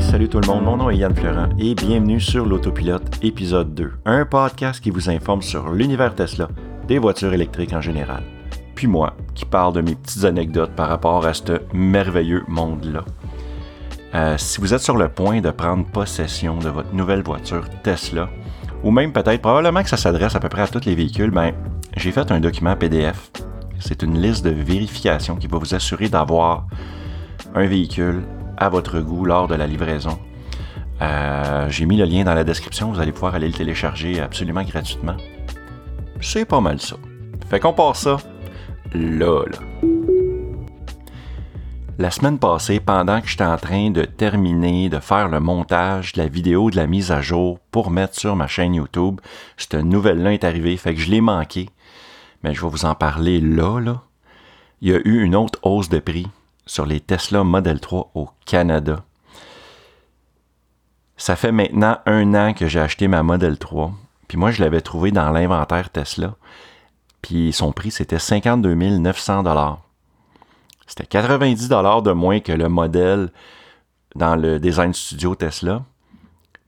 Salut tout le monde, mon nom est Yann Florent et bienvenue sur l'Autopilote épisode 2, un podcast qui vous informe sur l'univers Tesla, des voitures électriques en général. Puis moi, qui parle de mes petites anecdotes par rapport à ce merveilleux monde-là. Euh, si vous êtes sur le point de prendre possession de votre nouvelle voiture Tesla, ou même peut-être, probablement que ça s'adresse à peu près à tous les véhicules, ben, j'ai fait un document PDF. C'est une liste de vérification qui va vous assurer d'avoir un véhicule à votre goût lors de la livraison. Euh, j'ai mis le lien dans la description, vous allez pouvoir aller le télécharger absolument gratuitement. C'est pas mal ça. Fait qu'on part ça là, là. La semaine passée, pendant que j'étais en train de terminer de faire le montage la vidéo de la mise à jour pour mettre sur ma chaîne YouTube, cette nouvelle-là est arrivée, fait que je l'ai manqué. Mais je vais vous en parler là, là. Il y a eu une autre hausse de prix sur les Tesla Model 3 au Canada. Ça fait maintenant un an que j'ai acheté ma Model 3. Puis moi, je l'avais trouvé dans l'inventaire Tesla. Puis son prix, c'était 52 900 C'était 90 de moins que le modèle dans le Design Studio Tesla.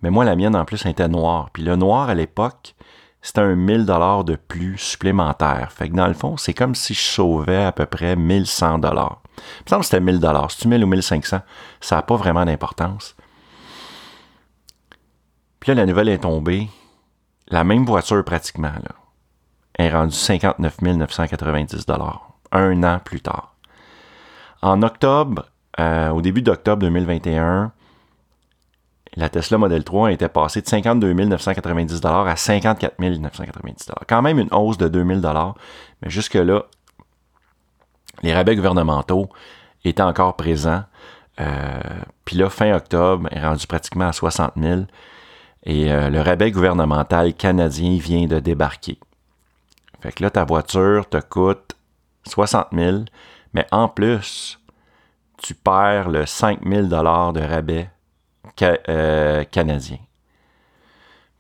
Mais moi, la mienne, en plus, était noire. Puis le noir, à l'époque, c'était un 1000 dollars de plus supplémentaire. Fait que dans le fond, c'est comme si je sauvais à peu près 1100 dollars. Il me semble que c'était 1000 dollars. Si tu 1000 ou 1500, ça n'a pas vraiment d'importance. Puis là, la nouvelle est tombée. La même voiture pratiquement, là, est rendue 59 990 dollars. Un an plus tard. En octobre, euh, au début d'octobre 2021, la Tesla Model 3 était passée de 52 990 à 54 990 Quand même une hausse de 2000 mais jusque-là, les rabais gouvernementaux étaient encore présents. Euh, puis là, fin octobre, est rendu pratiquement à 60 000 et euh, le rabais gouvernemental canadien vient de débarquer. Fait que là, ta voiture te coûte 60 000, mais en plus, tu perds le 5 000 de rabais euh, canadien.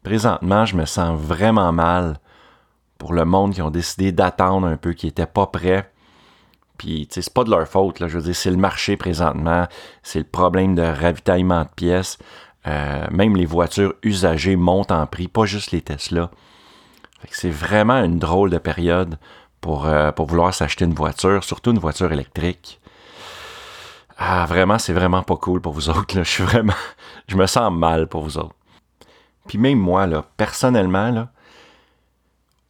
Présentement, je me sens vraiment mal pour le monde qui ont décidé d'attendre un peu, qui n'étaient pas prêts. Puis, c'est pas de leur faute, là. Je veux dire, c'est le marché présentement, c'est le problème de ravitaillement de pièces. Euh, même les voitures usagées montent en prix, pas juste les Tesla. C'est vraiment une drôle de période pour, euh, pour vouloir s'acheter une voiture, surtout une voiture électrique. Ah, vraiment, c'est vraiment pas cool pour vous autres. Là. Je suis vraiment. Je me sens mal pour vous autres. Puis même moi, là, personnellement, là,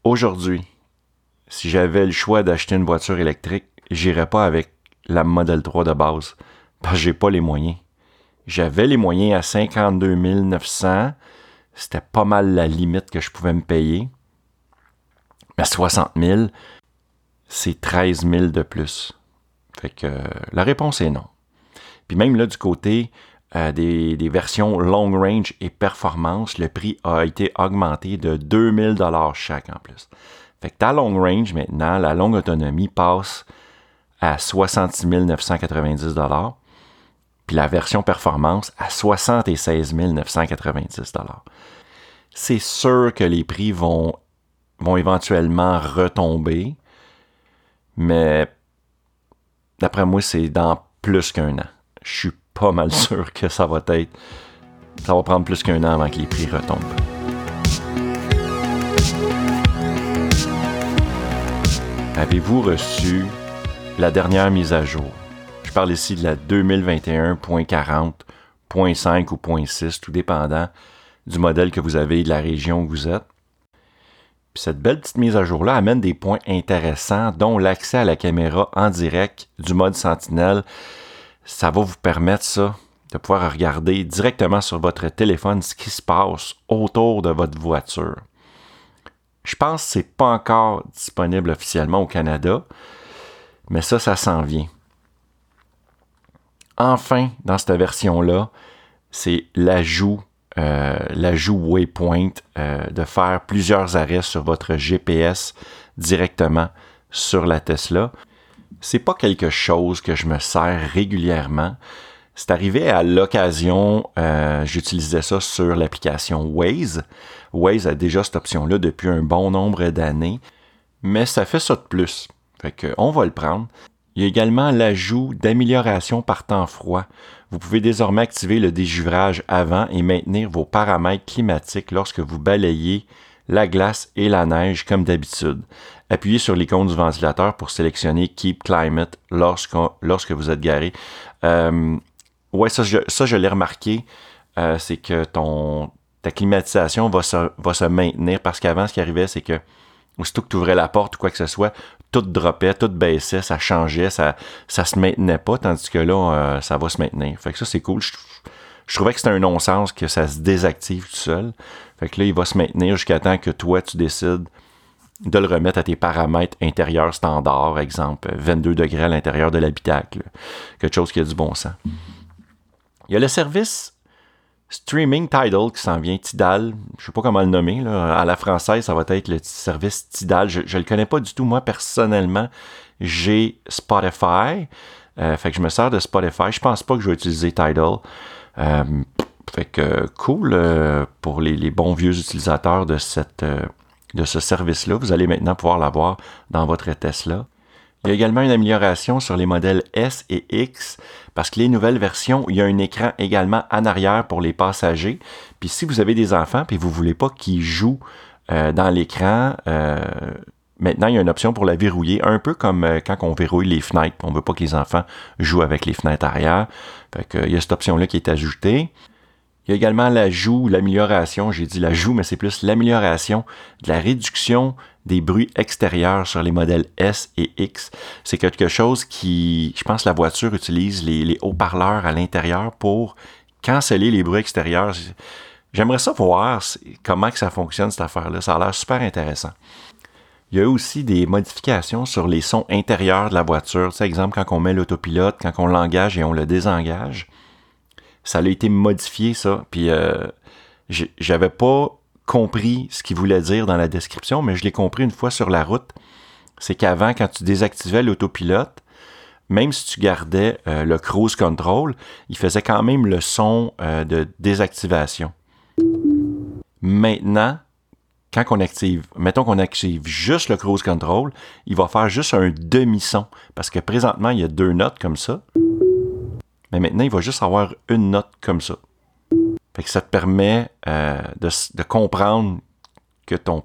aujourd'hui, si j'avais le choix d'acheter une voiture électrique, j'irais pas avec la Model 3 de base. Parce que j'ai pas les moyens. J'avais les moyens à 52 900. C'était pas mal la limite que je pouvais me payer. Mais 60 000, c'est 13 000 de plus. Fait que la réponse est non. Puis même là, du côté euh, des, versions long range et performance, le prix a été augmenté de 2000 dollars chaque en plus. Fait que ta long range maintenant, la longue autonomie passe à 66 990 dollars, puis la version performance à 76 990 dollars. C'est sûr que les prix vont, vont éventuellement retomber, mais d'après moi, c'est dans plus qu'un an je suis pas mal sûr que ça va être. Ça va prendre plus qu'un an avant que les prix retombent. Avez-vous reçu la dernière mise à jour? Je parle ici de la 2021.40.5 ou .6, tout dépendant du modèle que vous avez et de la région où vous êtes. Cette belle petite mise à jour-là amène des points intéressants, dont l'accès à la caméra en direct du mode Sentinelle ça va vous permettre ça, de pouvoir regarder directement sur votre téléphone ce qui se passe autour de votre voiture. Je pense que ce n'est pas encore disponible officiellement au Canada, mais ça, ça s'en vient. Enfin, dans cette version-là, c'est l'ajout, euh, l'ajout Waypoint, euh, de faire plusieurs arrêts sur votre GPS directement sur la Tesla c'est pas quelque chose que je me sers régulièrement. C'est arrivé à l'occasion, euh, j'utilisais ça sur l'application Waze. Waze a déjà cette option-là depuis un bon nombre d'années, mais ça fait ça de plus. On va le prendre. Il y a également l'ajout d'amélioration par temps froid. Vous pouvez désormais activer le déjuvrage avant et maintenir vos paramètres climatiques lorsque vous balayez la glace et la neige comme d'habitude. Appuyez sur l'icône du ventilateur pour sélectionner Keep Climate lorsque, vous êtes garé. Euh, ouais, ça, je, l'ai remarqué. Euh, c'est que ta climatisation va se maintenir parce qu'avant, ce qui arrivait, c'est que aussitôt que tu ouvrais la porte ou quoi que ce soit, tout droppait, tout baissait, ça changeait, ça, ça se maintenait pas, tandis que là, euh, ça va se maintenir. Fait que ça, c'est cool. Je, je trouvais que c'était un non-sens que ça se désactive tout seul. Fait que là, il va se maintenir jusqu'à temps que toi, tu décides de le remettre à tes paramètres intérieurs standards, exemple 22 degrés à l'intérieur de l'habitacle, quelque chose qui a du bon sens. Il y a le service Streaming Tidal qui s'en vient, Tidal, je sais pas comment le nommer, à la française, ça va être le service Tidal. Je, ne le connais pas du tout, moi personnellement, j'ai Spotify, euh, fait que je me sers de Spotify. Je pense pas que je vais utiliser Tidal. Euh, fait que cool euh, pour les, bons vieux utilisateurs de de ce service-là. Vous allez maintenant pouvoir l'avoir dans votre Tesla. Il y a également une amélioration sur les modèles S et X parce que les nouvelles versions, il y a un écran également en arrière pour les passagers. Puis si vous avez des enfants et vous ne voulez pas qu'ils jouent euh, dans l'écran, euh, maintenant il y a une option pour la verrouiller, un peu comme euh, quand on verrouille les fenêtres. On ne veut pas que les enfants jouent avec les fenêtres arrière. il y a cette option-là qui est ajoutée. Il y a également l'ajout, l'amélioration, j'ai dit l'ajout, mais c'est plus l'amélioration de la réduction des bruits extérieurs sur les modèles S et X. C'est quelque chose qui, je pense, la voiture utilise les, haut-parleurs à l'intérieur pour canceller les bruits extérieurs. J'aimerais ça voir comment que ça fonctionne, cette affaire-là. Ça a l'air super intéressant. Il y a aussi des modifications sur les sons intérieurs de la voiture. C'est exemple quand on met l'autopilote, quand on l'engage et on le désengage ça a été modifié, ça. Puis euh, j'avais pas compris ce qu'il voulait dire dans la description, mais je l'ai compris une fois sur la route. C'est qu'avant, quand tu désactivais l'autopilote, même si tu gardais euh, le cruise control, il faisait quand même le son euh, de désactivation. Maintenant, quand on active, mettons qu'on active juste le cruise control, il va faire juste un demi-son. Parce que présentement, il y a deux notes comme ça. Mais maintenant, il va juste avoir une note comme ça. Fait que ça te permet euh, de, comprendre que ton,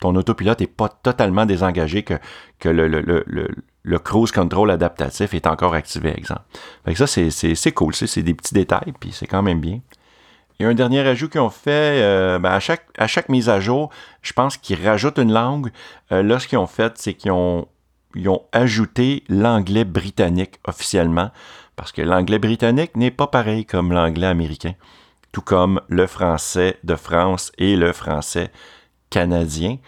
ton autopilote n'est pas totalement désengagé, que, que le, le, cruise control adaptatif est encore activé, exemple. Fait que ça, c'est cool. C'est des petits détails, puis c'est quand même bien. Il y a un dernier ajout qu'ils ont fait euh, ben, à, chaque, à chaque mise à jour. Je pense qu'ils rajoutent une langue. Euh, là, ce qu'ils ont fait, c'est qu'ils ont, ils ont ajouté l'anglais britannique officiellement parce que l'anglais britannique n'est pas pareil comme l'anglais américain, tout comme le français de France et le français canadien.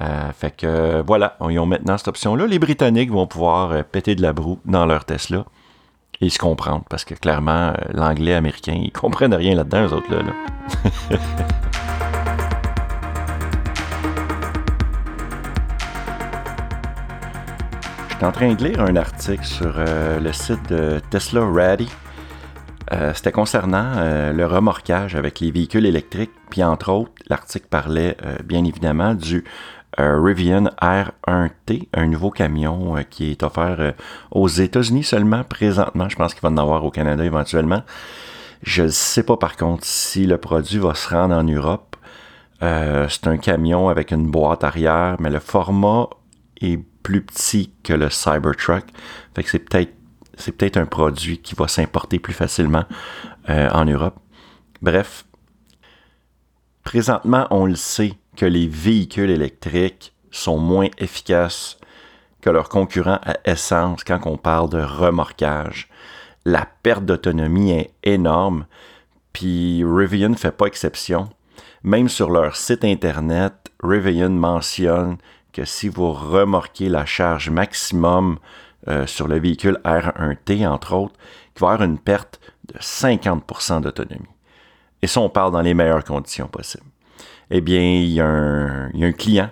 Euh, fait que voilà, ils ont maintenant cette option-là. Les Britanniques vont pouvoir euh, péter de la broue dans leur Tesla et se comprendre, parce que clairement, euh, l'anglais américain, ils comprennent rien là-dedans, eux autres là. là. suis en train de lire un article sur le site de Tesla Ready. Euh, c'était concernant euh, le remorquage avec les véhicules électriques. Puis entre autres, l'article parlait bien évidemment du Rivian R1T, un nouveau camion qui est offert aux États-Unis seulement présentement. Je pense qu'il va en avoir au Canada éventuellement. Je ne sais pas par contre si le produit va se rendre en Europe. c'est un camion avec une boîte arrière, mais le format est plus petit que le Cybertruck. Fait que c'est peut-être c'est peut-être un produit qui va s'importer plus facilement euh, en Europe. Bref, présentement, on le sait que les véhicules électriques sont moins efficaces que leurs concurrents à essence quand on parle de remorquage. La perte d'autonomie est énorme, puis Rivian ne fait pas exception. Même sur leur site internet, Rivian mentionne que si vous remorquez la charge maximum euh, sur le véhicule R1T, entre autres, il va y avoir une perte de 50% d'autonomie. Et ça, on parle dans les meilleures conditions possibles. Eh bien, il y a un, client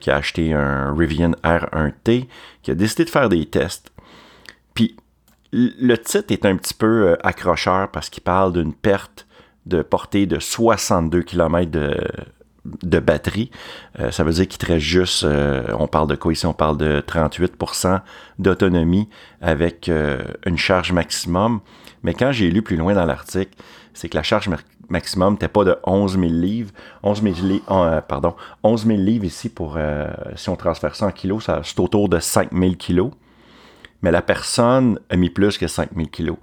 qui a acheté un Rivian R1T qui a décidé de faire des tests. Puis, le titre est un petit peu euh, accrocheur parce qu'il parle d'une perte de portée de 62 km de batterie. Euh, ça veut dire qu'il te reste juste, euh, on parle de quoi ici? On parle de 38% d'autonomie avec euh, une charge maximum. Mais quand j'ai lu plus loin dans l'article, c'est que la charge maximum n'était pas de 11 000 livres. 11 000, livres, pardon, 11 000 livres ici, pour, si on transfère ça en kilos, c'est autour de 5 000 kilos. Mais la personne a mis plus que 5 000 kilos.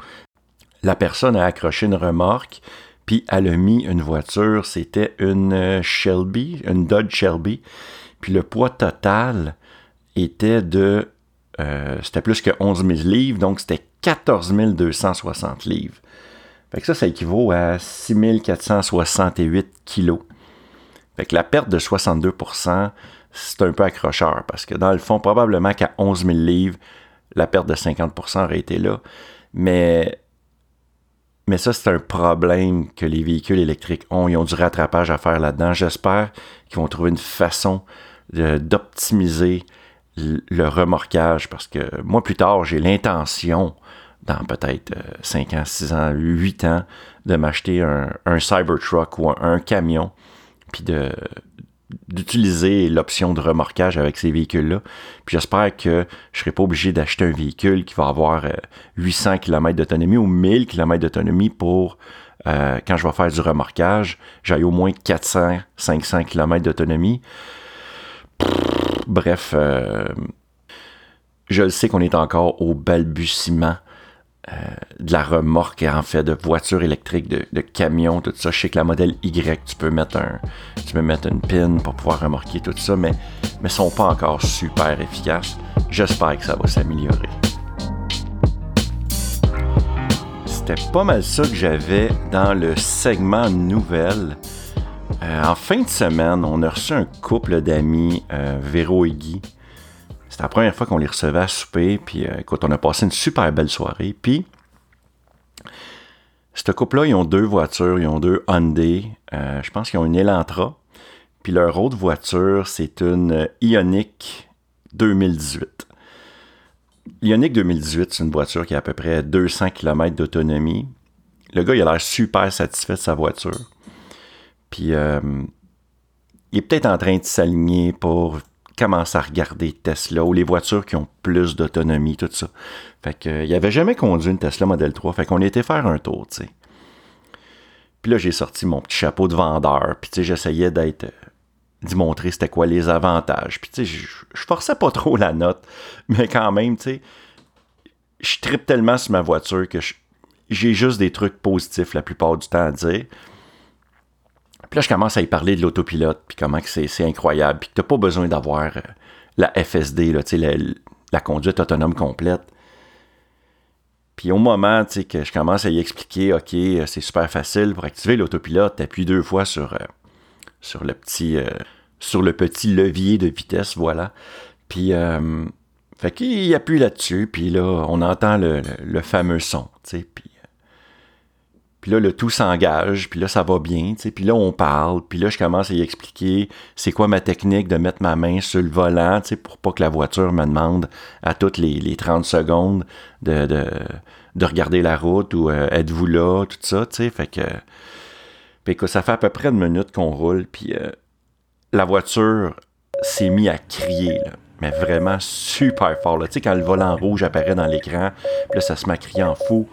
La personne a accroché une remorque puis elle a mis une voiture, c'était une euh, Shelby, une Dodge Shelby. Puis le poids total était de. Euh, c'était plus que 11 000 livres, donc c'était 14 260 livres. Fait que ça, ça équivaut à 6 468 kilos. Fait que la perte de 62% c'est un peu accrocheur parce que dans le fond, probablement qu'à 11 000 livres, la perte de 50% aurait été là. Mais mais ça, c'est un problème que les véhicules électriques ont. Ils ont du rattrapage à faire là-dedans. J'espère qu'ils vont trouver une façon d'optimiser le remorquage parce que moi, plus tard, j'ai l'intention, dans peut-être 5 euh, ans, 6 ans, 8 ans, de m'acheter un, un Cybertruck ou un camion, puis de, d'utiliser l'option de remorquage avec ces véhicules-là. Puis j'espère que je serai pas obligé d'acheter un véhicule qui va avoir 800 euh, km d'autonomie ou 1000 km d'autonomie pour, euh, quand je vais faire du remorquage, j'aille au moins 400, 500 km d'autonomie. Bref, euh, je le sais qu'on est encore au balbutiement euh, de la remorque, en fait, de voitures électriques, de, camions, tout ça. Je sais que la modèle Y, tu peux mettre un, tu peux mettre une pin pour pouvoir remorquer tout ça, mais ne sont pas encore super efficaces. J'espère que ça va s'améliorer. C'était pas mal ça que j'avais dans le segment nouvelles. Euh, en fin de semaine, on a reçu un couple d'amis, euh, Véro et Guy, c'était la première fois qu'on les recevait à souper. Puis euh, écoute, on a passé une super belle soirée. Puis, ce couple-là, ils ont deux voitures. Ils ont deux Hyundai. Euh, je pense qu'ils ont une Elantra. Puis leur autre voiture, c'est une Ioniq 2018. L'Ioniq 2018, c'est une voiture qui a à peu près 200 km d'autonomie. Le gars, il a l'air super satisfait de sa voiture. Puis, euh, il est peut-être en train de s'aligner pour commence à regarder Tesla ou les voitures qui ont plus d'autonomie, tout ça. Fait que, euh, avait jamais conduit une Tesla Model 3. Fait qu'on était faire un tour, tu sais. Puis là, j'ai sorti mon petit chapeau de vendeur. Puis, tu sais, j'essayais d'être. Euh, d'y montrer c'était quoi les avantages. Puis, tu sais, je, forçais pas trop la note. Mais quand même, tu sais, je tripe tellement sur ma voiture que j'ai juste des trucs positifs la plupart du temps à dire. Puis là, je commence à y parler de l'autopilote, puis comment c'est incroyable, puis que tu n'as pas besoin d'avoir euh, la FSD, là, la, la conduite autonome complète. Puis au moment que je commence à y expliquer, OK, euh, c'est super facile, pour activer l'autopilote, tu appuies deux fois sur, euh, sur, le petit, levier de vitesse, voilà. Puis, fait qu'il appuie là-dessus, puis là, on entend le, le fameux son, tu sais, puis puis là, le tout s'engage, puis là, ça va bien, tu sais, puis là, on parle, puis là, je commence à y expliquer c'est quoi ma technique de mettre ma main sur le volant, tu sais, pour pas que la voiture me demande à toutes les, 30 secondes de, de, regarder la route ou euh, êtes-vous là, tout ça, tu sais, fait que... Puis que ça fait à peu près une minute qu'on roule, puis euh, la voiture s'est mise à crier, là mais vraiment super fort. Là. Tu sais, quand le volant rouge apparaît dans l'écran, là, ça se met à crier en fou.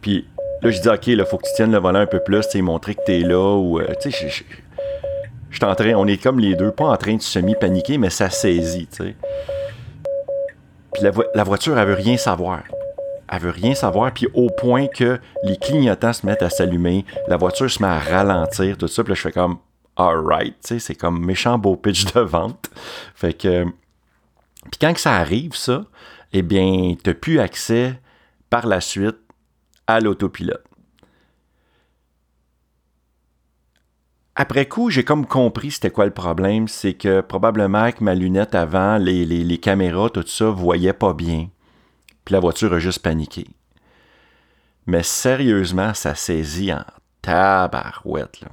Puis Là, je dis, OK, il faut que tu tiennes le volant un peu plus, tu montrer que tu là. Ou, euh, tu sais, je, je, en train, on est comme les deux, pas en train de semi-paniquer, mais ça saisit, tu sais. Puis la, voiture, elle veut rien savoir. Elle veut rien savoir, puis au point que les clignotants se mettent à s'allumer, la voiture se met à ralentir, tout ça, puis là, je fais comme, alright, tu sais, c'est comme méchant beau pitch de vente. Fait que. Puis quand que ça arrive, ça, eh bien, tu n'as plus accès par la suite l'autopilote. Après coup, j'ai comme compris c'était quoi le problème. C'est que probablement que ma lunette avant, les, caméras, tout ça, voyaient pas bien. Puis la voiture a juste paniqué. Mais sérieusement, ça saisit en tabarouette. Là.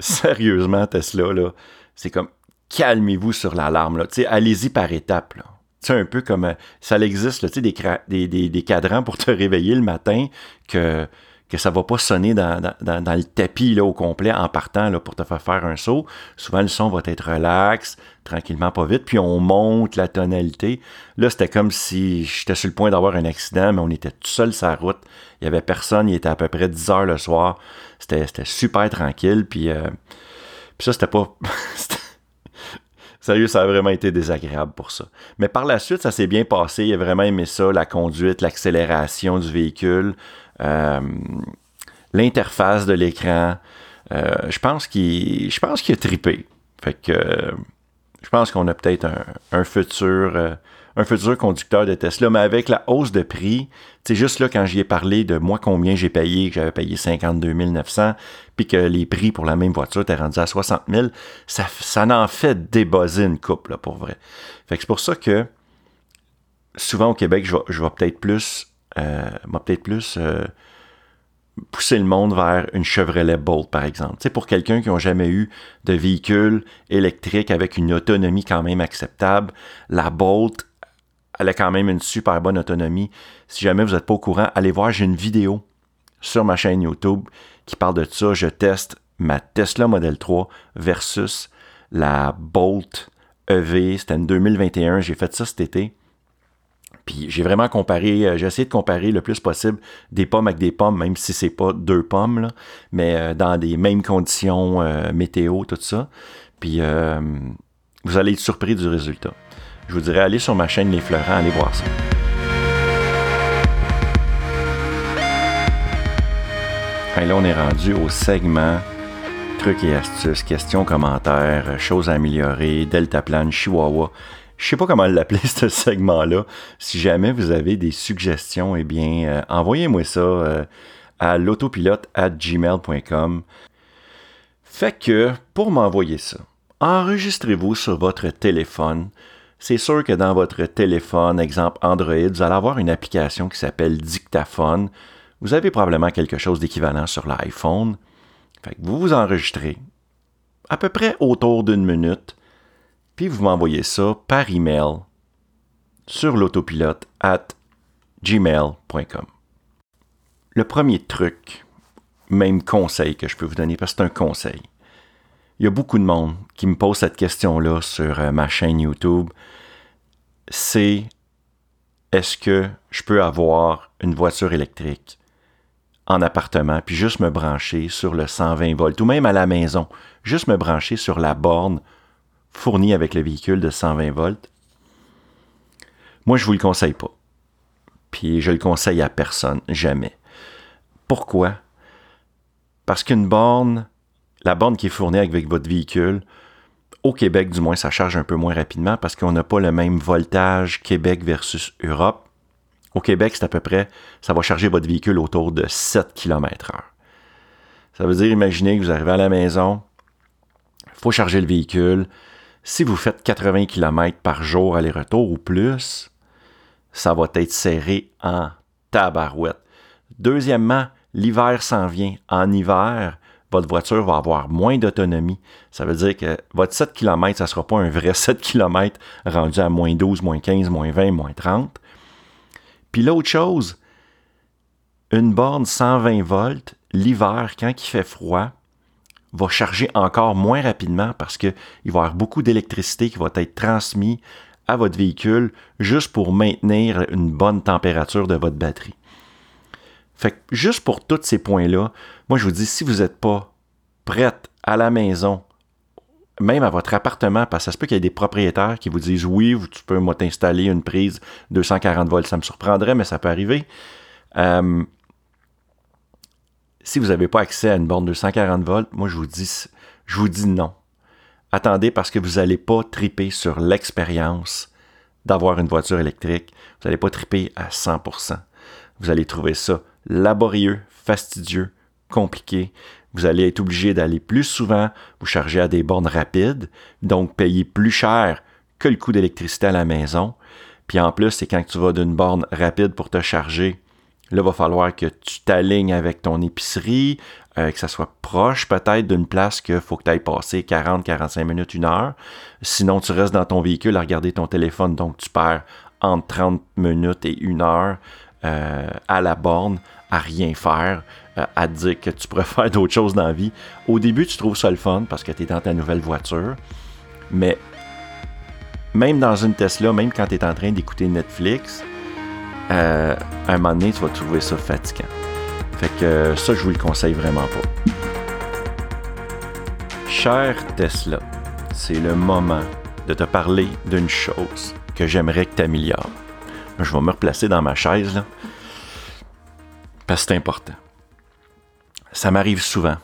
Sérieusement, Tesla, là, c'est comme calmez-vous sur l'alarme. Allez-y par étapes. Là. C'est un peu comme euh, ça existe, des, des, des, cadrans pour te réveiller le matin que, que ça va pas sonner dans, le tapis là, au complet en partant là, pour te faire faire un saut. Souvent, le son va être relax, tranquillement, pas vite, puis on monte la tonalité. Là, c'était comme si j'étais sur le point d'avoir un accident, mais on était tout seul sur la route. Il y avait personne, il était à peu près 10 heures le soir. C'était super tranquille, puis, euh, puis ça, c'était pas... Sérieux, ça a vraiment été désagréable pour ça. Mais par la suite, ça s'est bien passé. Il a vraiment aimé ça, la conduite, l'accélération du véhicule, euh, l'interface de l'écran. Euh, je pense qu'il je pense qu'il a tripé. Fait que je pense qu'on a peut-être un, futur euh, un futur conducteur de Tesla, mais avec la hausse de prix, c'est juste là quand j'y ai parlé de moi combien j'ai payé, que j'avais payé 52 900, puis que les prix pour la même voiture étaient rendus à 60 000, ça, ça en fait débosser une coupe, là, pour vrai. Fait c'est pour ça que souvent au Québec, je vais, peut-être plus, euh, peut-être plus euh, pousser le monde vers une Chevrolet Bolt, par exemple. Tu pour quelqu'un qui n'a jamais eu de véhicule électrique avec une autonomie quand même acceptable, la Bolt, elle a quand même une super bonne autonomie. Si jamais vous n'êtes pas au courant, allez voir, j'ai une vidéo sur ma chaîne YouTube qui parle de ça. Je teste ma Tesla Model 3 versus la Bolt EV. C'était en 2021. J'ai fait ça cet été. Puis j'ai vraiment comparé, euh, j'ai essayé de comparer le plus possible des pommes avec des pommes, même si c'est pas deux pommes, mais euh, dans des mêmes conditions euh, météo, tout ça. Puis vous allez être surpris du résultat. Je vous dirais, allez sur ma chaîne Les Fleurants, allez voir ça. Et là, on est rendu au segment trucs et astuces, questions, commentaires, choses à améliorer, deltaplane, chihuahua. Je sais pas comment l'appeler ce segment-là. Si jamais vous avez des suggestions, eh bien, euh, envoyez-moi ça euh, à l'autopilote@gmail.com. Fait que pour m'envoyer ça, enregistrez-vous sur votre téléphone. C'est sûr que dans votre téléphone, exemple Android, vous allez avoir une application qui s'appelle Dictaphone. Vous avez probablement quelque chose d'équivalent sur l'iPhone. Vous vous enregistrez à peu près autour d'une minute puis vous m'envoyez ça par email sur l'autopilote at gmail.com. Le premier truc, même conseil que je peux vous donner, parce que c'est un conseil. Il y a beaucoup de monde qui me pose cette question-là sur euh, ma chaîne YouTube. C'est est-ce que je peux avoir une voiture électrique en appartement, puis juste me brancher sur le 120 volts, ou même à la maison, juste me brancher sur la borne fourni avec le véhicule de 120 volts, moi, je vous le conseille pas. Puis je le conseille à personne, jamais. Pourquoi? Parce qu'une borne, la borne qui est fournie avec votre véhicule, au Québec, du moins, ça charge un peu moins rapidement parce qu'on n'a pas le même voltage Québec versus Europe. Au Québec, c'est à peu près, ça va charger votre véhicule autour de 7 km/h. Ça veut dire, imaginez que vous arrivez à la maison, il faut charger le véhicule, si vous faites 80 km par jour aller-retour ou plus, ça va être serré en tabarouette. Deuxièmement, l'hiver s'en vient. En hiver, votre voiture va avoir moins d'autonomie. Ça veut dire que votre 7 km, ça ne sera pas un vrai 7 km rendu à moins 12, moins 15, moins 20, moins 30. Puis l'autre chose, une borne 120 volts, l'hiver, quand il fait froid, va charger encore moins rapidement parce qu'il va y avoir beaucoup d'électricité qui va être transmise à votre véhicule juste pour maintenir une bonne température de votre batterie. Juste pour tous ces points-là, moi je vous dis, si vous n'êtes pas prête à la maison, même à votre appartement, parce que ça se peut qu'il y ait des propriétaires qui vous disent oui, tu peux t'installer une prise 240 volts, ça me surprendrait, mais ça peut arriver. Euh, si vous n'avez pas accès à une borne de 140 volts, moi je vous dis, je vous dis non. Attendez parce que vous n'allez pas triper sur l'expérience d'avoir une voiture électrique. Vous n'allez pas triper à 100%. Vous allez trouver ça laborieux, fastidieux, compliqué. Vous allez être obligé d'aller plus souvent vous charger à des bornes rapides, donc payer plus cher que le coût d'électricité à la maison. Puis en plus, c'est quand tu vas d'une borne rapide pour te charger Là, il va falloir que tu t'alignes avec ton épicerie, euh, que ça soit proche peut-être d'une place qu'il faut que tu ailles passer 40, 45 minutes, une heure. Sinon, tu restes dans ton véhicule à regarder ton téléphone, donc tu perds entre 30 minutes et une heure euh, à la borne à rien faire, euh, à te dire que tu pourrais faire d'autres choses dans la vie. Au début, tu trouves ça le fun parce que tu es dans ta nouvelle voiture. Mais même dans une Tesla, même quand tu es en train d'écouter Netflix, euh, un moment donné, tu vas trouver ça fatigant. Fait que ça, je vous le conseille vraiment pas. Cher Tesla, c'est le moment de te parler d'une chose que j'aimerais que tu améliores. Je vais me replacer dans ma chaise, parce que c'est important. Ça m'arrive souvent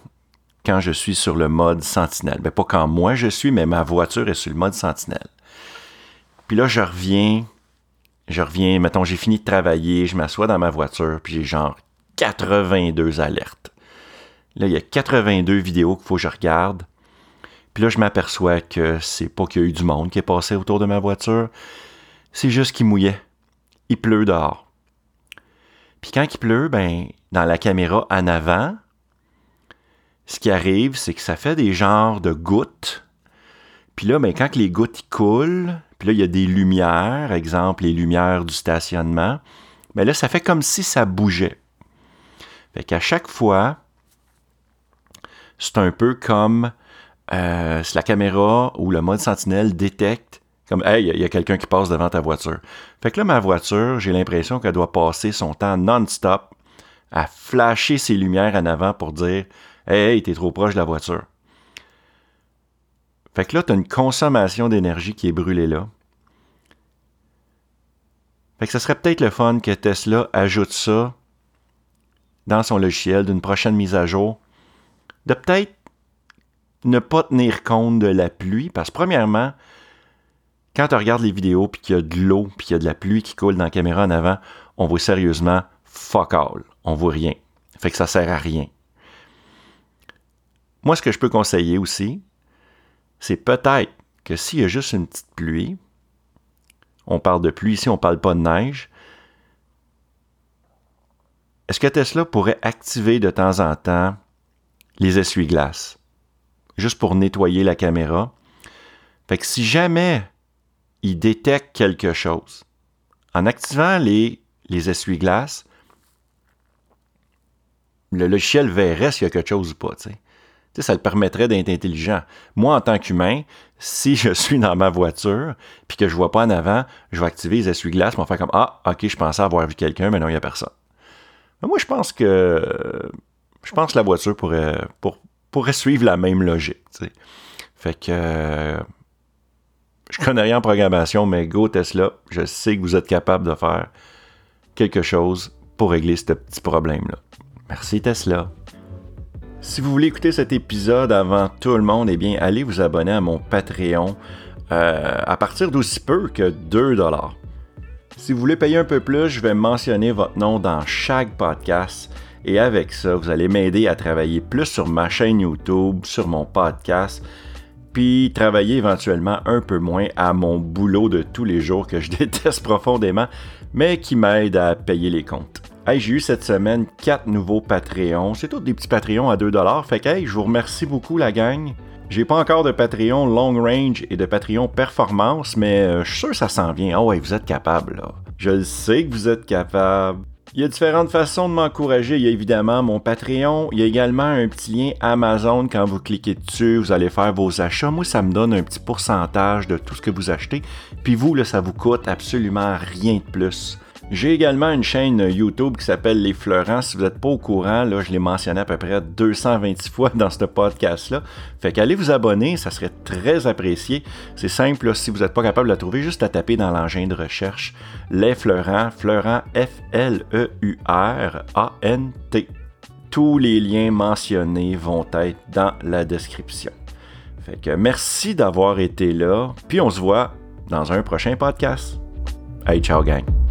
quand je suis sur le mode sentinelle. Ben, pas quand moi je suis, mais ma voiture est sur le mode sentinelle. Puis là, je reviens, je reviens, mettons, j'ai fini de travailler, je m'assois dans ma voiture, puis j'ai genre 82 alertes. Là, il y a 82 vidéos qu'il faut que je regarde. Puis là, je m'aperçois que c'est pas qu'il y a eu du monde qui est passé autour de ma voiture, c'est juste qu'il mouillait. Il pleut dehors. Puis quand il pleut, ben, dans la caméra en avant, ce qui arrive, c'est que ça fait des genres de gouttes. Puis là, ben, quand les gouttes coulent, puis là, il y a des lumières, exemple les lumières du stationnement, mais ben là, ça fait comme si ça bougeait. Fait qu'à chaque fois, c'est un peu comme euh, si la caméra ou le mode sentinelle détecte comme Hey, il y a quelqu'un qui passe devant ta voiture. Fait que là, ma voiture, j'ai l'impression qu'elle doit passer son temps non-stop à flasher ses lumières en avant pour dire Hey, hey t'es trop proche de la voiture. Fait que là, tu as une consommation d'énergie qui est brûlée là. Fait que ce serait peut-être le fun que Tesla ajoute ça dans son logiciel d'une prochaine mise à jour. De peut-être ne pas tenir compte de la pluie, parce que premièrement, quand tu regardes les vidéos puis qu'il y a de l'eau puis qu'il y a de la pluie qui coule dans la caméra en avant, on voit sérieusement fuck all. On voit rien. Fait que ça sert à rien. Moi, ce que je peux conseiller aussi, c'est peut-être que s'il y a juste une petite pluie, on parle de pluie ici, on parle pas de neige, est-ce que Tesla pourrait activer de temps en temps les essuie-glaces? Juste pour nettoyer la caméra. Fait que si jamais il détecte quelque chose, en activant les, essuie-glaces, le logiciel verrait s'il y a quelque chose ou pas. ça le permettrait d'être intelligent. Moi, en tant qu'humain, si je suis dans ma voiture puis que je vois pas en avant, je vais activer les essuie-glaces, pour faire comme Ah, ok, je pensais avoir vu quelqu'un, mais non, il n'y a personne. Mais moi, je pense que je pense que la voiture pourrait, pour, pourrait suivre la même logique. Fait que je connais rien en programmation, mais go Tesla, je sais que vous êtes capable de faire quelque chose pour régler ce petit problème-là. Merci Tesla. Si vous voulez écouter cet épisode avant tout le monde, eh bien, allez vous abonner à mon Patreon euh, à partir d'aussi peu que 2 Si vous voulez payer un peu plus, je vais mentionner votre nom dans chaque podcast. Et avec ça, vous allez m'aider à travailler plus sur ma chaîne YouTube, sur mon podcast, puis travailler éventuellement un peu moins à mon boulot de tous les jours que je déteste profondément, mais qui m'aide à payer les comptes. J'ai eu cette semaine quatre nouveaux Patreons. C'est tous des petits Patreons à 2$. Fait que hey, je vous remercie beaucoup la gang. J'ai pas encore de Patreon long range et de Patreon performance, mais euh, je suis sûr que ça s'en vient. Ah ouais, vous êtes capable. Je le sais que vous êtes capable. Il y a différentes façons de m'encourager. Il y a évidemment mon Patreon. Il y a également un petit lien Amazon. Quand vous cliquez dessus, vous allez faire vos achats. Moi, ça me donne un petit pourcentage de tout ce que vous achetez. Puis vous, là, ça vous coûte absolument rien de plus. J'ai également une chaîne YouTube qui s'appelle Les Fleurants. Si vous n'êtes pas au courant, là, je l'ai mentionné à peu près 226 fois dans ce podcast-là. Fait qu'allez vous abonner, ça serait très apprécié. C'est simple, si vous n'êtes pas capable de la trouver, juste à taper dans l'engin de recherche Les Fleurants, Fleurant F-L-E-U-R-A-N-T. Tous les liens mentionnés vont être dans la description. Fait que merci d'avoir été là, puis on se voit dans un prochain podcast. Hey, ciao gang!